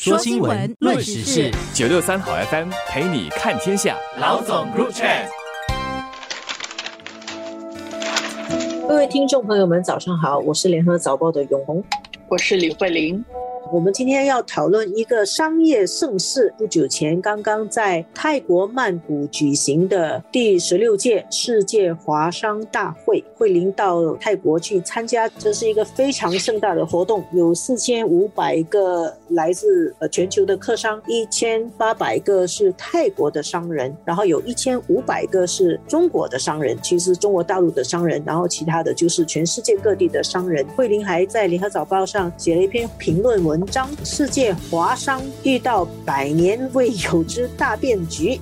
说新闻，论时事，九六三好 FM 陪你看天下。老总入场。各位听众朋友们，早上好，我是联合早报的永红，我是李慧玲。我们今天要讨论一个商业盛事。不久前，刚刚在泰国曼谷举行的第十六届世界华商大会，慧玲到泰国去参加，这是一个非常盛大的活动，有四千五百个来自呃全球的客商，一千八百个是泰国的商人，然后有一千五百个是中国的商人，其实中国大陆的商人，然后其他的就是全世界各地的商人。慧玲还在联合早报上写了一篇评论文。文章：世界华商遇到百年未有之大变局。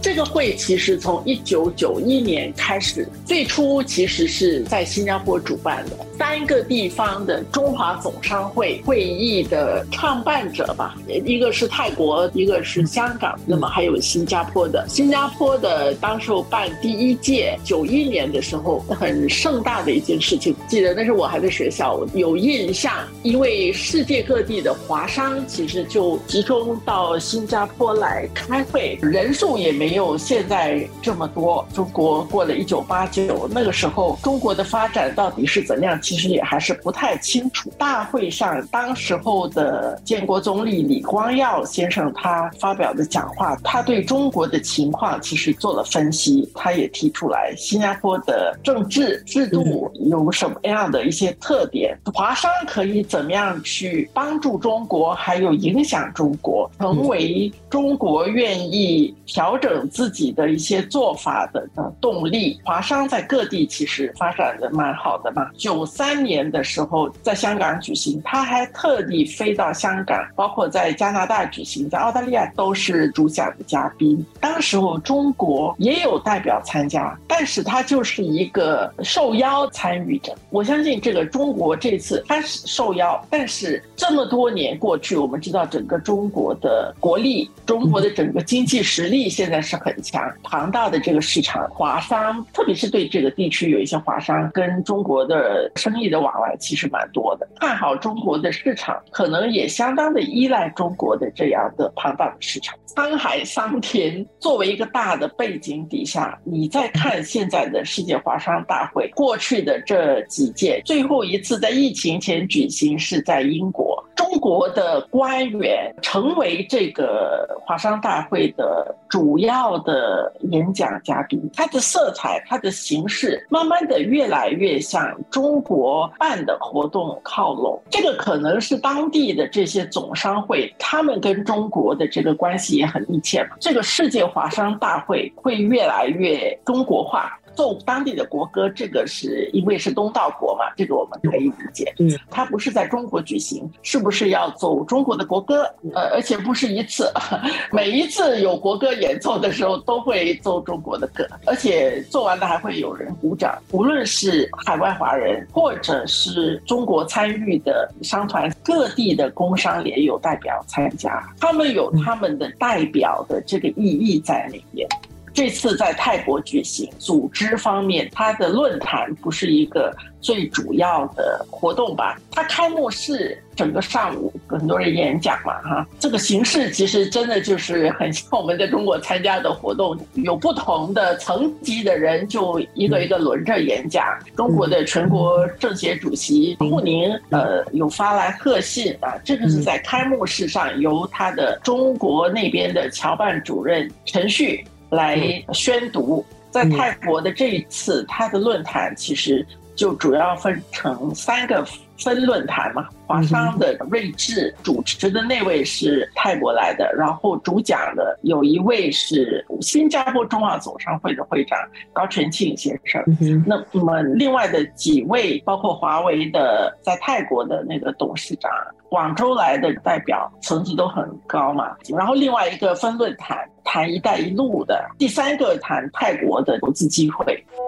这个会其实从一九九一年开始，最初其实是在新加坡主办的。三个地方的中华总商会会议的创办者吧，一个是泰国，一个是香港，那么还有新加坡的。新加坡的当时候办第一届，九一年的时候很盛大的一件事情，记得那时候我还在学校，有印象，因为世界各地的华商其实就集中到新加坡来开会，人数也。没有现在这么多。中国过了一九八九，那个时候中国的发展到底是怎样，其实也还是不太清楚。大会上，当时候的建国总理李光耀先生他发表的讲话，他对中国的情况其实做了分析，他也提出来新加坡的政治制度有什么样的一些特点，华商可以怎么样去帮助中国，还有影响中国，成为中国愿意调整。自己的一些做法的动力，华商在各地其实发展的蛮好的嘛。九三年的时候在香港举行，他还特地飞到香港，包括在加拿大举行，在澳大利亚都是主讲的嘉宾。当时候中国也有代表参加，但是他就是一个受邀参与者。我相信这个中国这次他是受邀，但是这么多年过去，我们知道整个中国的国力，中国的整个经济实力现在是。很强庞大的这个市场，华商特别是对这个地区有一些华商跟中国的生意的往来其实蛮多的，看好中国的市场，可能也相当的依赖中国的这样的庞大的市场。沧海桑田作为一个大的背景底下，你再看现在的世界华商大会，过去的这几届，最后一次在疫情前举行是在英国。中国的官员成为这个华商大会的主要的演讲嘉宾，它的色彩、它的形式，慢慢的越来越向中国办的活动靠拢。这个可能是当地的这些总商会，他们跟中国的这个关系也很密切嘛。这个世界华商大会会越来越中国化。奏当地的国歌，这个是因为是东道国嘛，这个我们可以理解。嗯，它不是在中国举行，是不是要奏中国的国歌？呃，而且不是一次，每一次有国歌演演奏的时候都会奏中国的歌，而且做完了还会有人鼓掌。无论是海外华人，或者是中国参与的商团，各地的工商联有代表参加，他们有他们的代表的这个意义在里面。这次在泰国举行，组织方面，它的论坛不是一个最主要的活动吧？它开幕式整个上午很多人演讲嘛，哈，这个形式其实真的就是很像我们在中国参加的活动，有不同的层级的人就一个一个轮着演讲。中国的全国政协主席穆宁，呃，有发来贺信啊，这个是在开幕式上由他的中国那边的侨办主任陈旭。来宣读，在泰国的这一次，他的论坛其实就主要分成三个分论坛嘛。华商的睿智主持的那位是泰国来的，然后主讲的有一位是新加坡中华总商会的会长高全庆先生。那么另外的几位，包括华为的在泰国的那个董事长，广州来的代表，层级都很高嘛。然后另外一个分论坛。谈“一带一路”的第三个谈泰国的投资机会，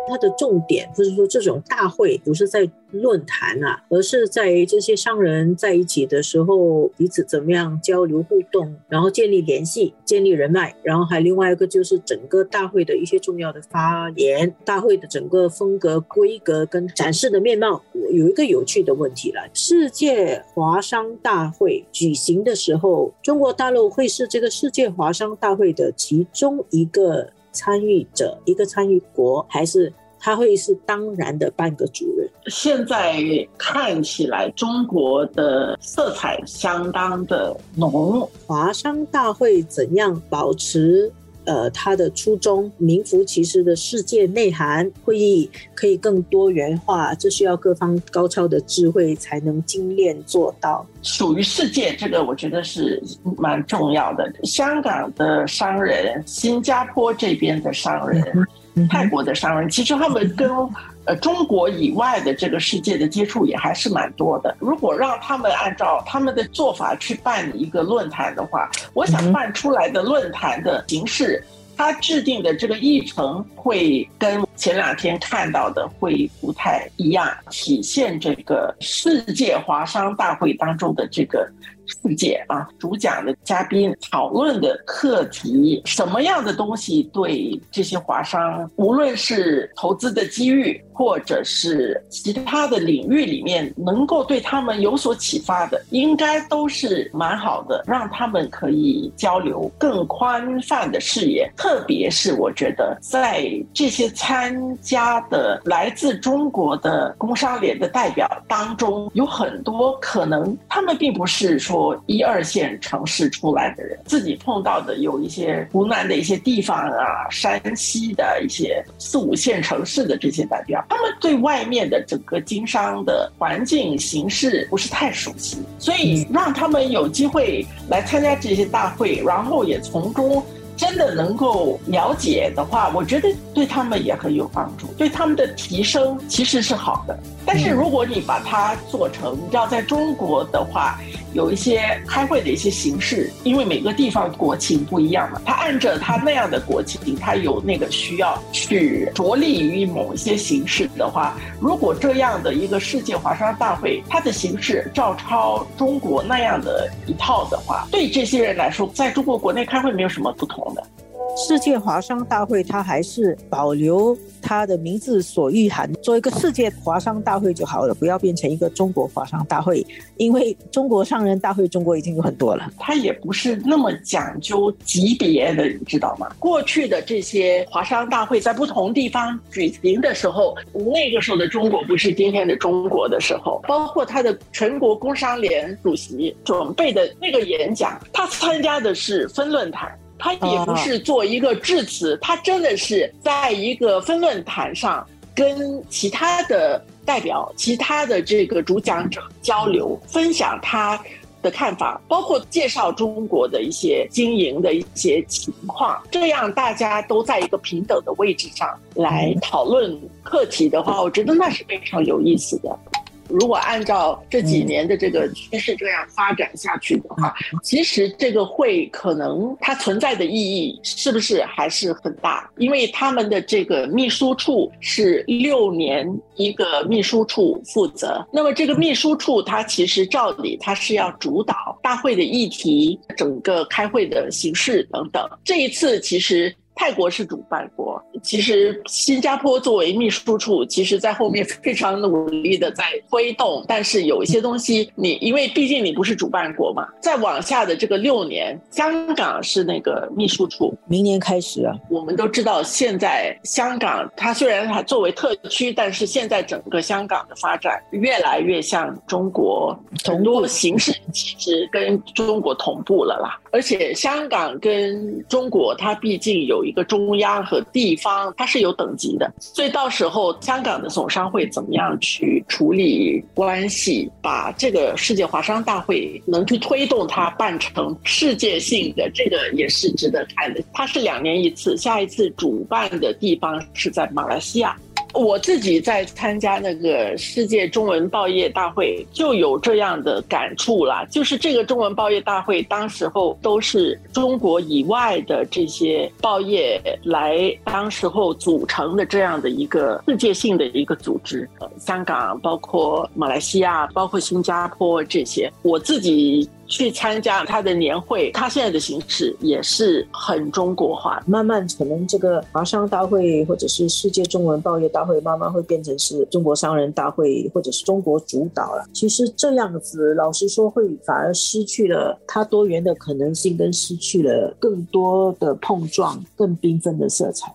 它的重点就是说，这种大会不是在论坛啊，而是在于这些商人。人在一起的时候，彼此怎么样交流互动，然后建立联系、建立人脉，然后还另外一个就是整个大会的一些重要的发言，大会的整个风格、规格跟展示的面貌。我有一个有趣的问题了：世界华商大会举行的时候，中国大陆会是这个世界华商大会的其中一个参与者、一个参与国，还是他会是当然的半个主人？现在看起来，中国的色彩相当的浓。华商大会怎样保持？呃，他的初衷名副其实的世界内涵会议可以更多元化，这需要各方高超的智慧才能精炼做到。属于世界，这个我觉得是蛮重要的。香港的商人、新加坡这边的商人、泰国的商人，其实他们跟。呃，中国以外的这个世界的接触也还是蛮多的。如果让他们按照他们的做法去办一个论坛的话，我想办出来的论坛的形式，他制定的这个议程会跟前两天看到的会不太一样，体现这个世界华商大会当中的这个。世界啊，主讲的嘉宾讨论的课题，什么样的东西对这些华商，无论是投资的机遇，或者是其他的领域里面，能够对他们有所启发的，应该都是蛮好的，让他们可以交流更宽泛的视野。特别是我觉得，在这些参参加的来自中国的工商联的代表当中，有很多可能他们并不是说。一二线城市出来的人，自己碰到的有一些湖南的一些地方啊，山西的一些四五线城市的这些代表，他们对外面的整个经商的环境形势不是太熟悉，所以让他们有机会来参加这些大会，然后也从中。真的能够了解的话，我觉得对他们也很有帮助，对他们的提升其实是好的。但是如果你把它做成，你知道，在中国的话，有一些开会的一些形式，因为每个地方国情不一样嘛，他按着他那样的国情，他有那个需要去着力于某一些形式的话，如果这样的一个世界华商大会，它的形式照抄中国那样的一套的话，对这些人来说，在中国国内开会没有什么不同的。世界华商大会，它还是保留它的名字所蕴含，做一个世界华商大会就好了，不要变成一个中国华商大会。因为中国商人大会，中国已经有很多了，它也不是那么讲究级别的，你知道吗？过去的这些华商大会在不同地方举行的时候，那个时候的中国不是今天的中国的时候，包括他的全国工商联主席准备的那个演讲，他参加的是分论坛。他也不是做一个致辞，他真的是在一个分论坛上跟其他的代表、其他的这个主讲者交流，分享他的看法，包括介绍中国的一些经营的一些情况。这样大家都在一个平等的位置上来讨论课题的话，我觉得那是非常有意思的。如果按照这几年的这个趋势这样发展下去的话，其实这个会可能它存在的意义是不是还是很大？因为他们的这个秘书处是六年一个秘书处负责，那么这个秘书处它其实照理它是要主导大会的议题、整个开会的形式等等。这一次其实。泰国是主办国，其实新加坡作为秘书处，其实在后面非常努力的在推动。但是有一些东西，你因为毕竟你不是主办国嘛，再往下的这个六年，香港是那个秘书处，明年开始啊。我们都知道，现在香港它虽然还作为特区，但是现在整个香港的发展越来越像中国，很多形式其实跟中国同步了啦。而且香港跟中国，它毕竟有。一个中央和地方，它是有等级的，所以到时候香港的总商会怎么样去处理关系，把这个世界华商大会能去推动它办成世界性的，这个也是值得看的。它是两年一次，下一次主办的地方是在马来西亚。我自己在参加那个世界中文报业大会，就有这样的感触啦。就是这个中文报业大会，当时候都是中国以外的这些报业来，当时候组成的这样的一个世界性的一个组织。香港，包括马来西亚，包括新加坡这些，我自己。去参加他的年会，他现在的形式也是很中国化。慢慢可能这个华商大会或者是世界中文报业大会，慢慢会变成是中国商人大会或者是中国主导了。其实这样子，老实说，会反而失去了它多元的可能性，跟失去了更多的碰撞、更缤纷的色彩。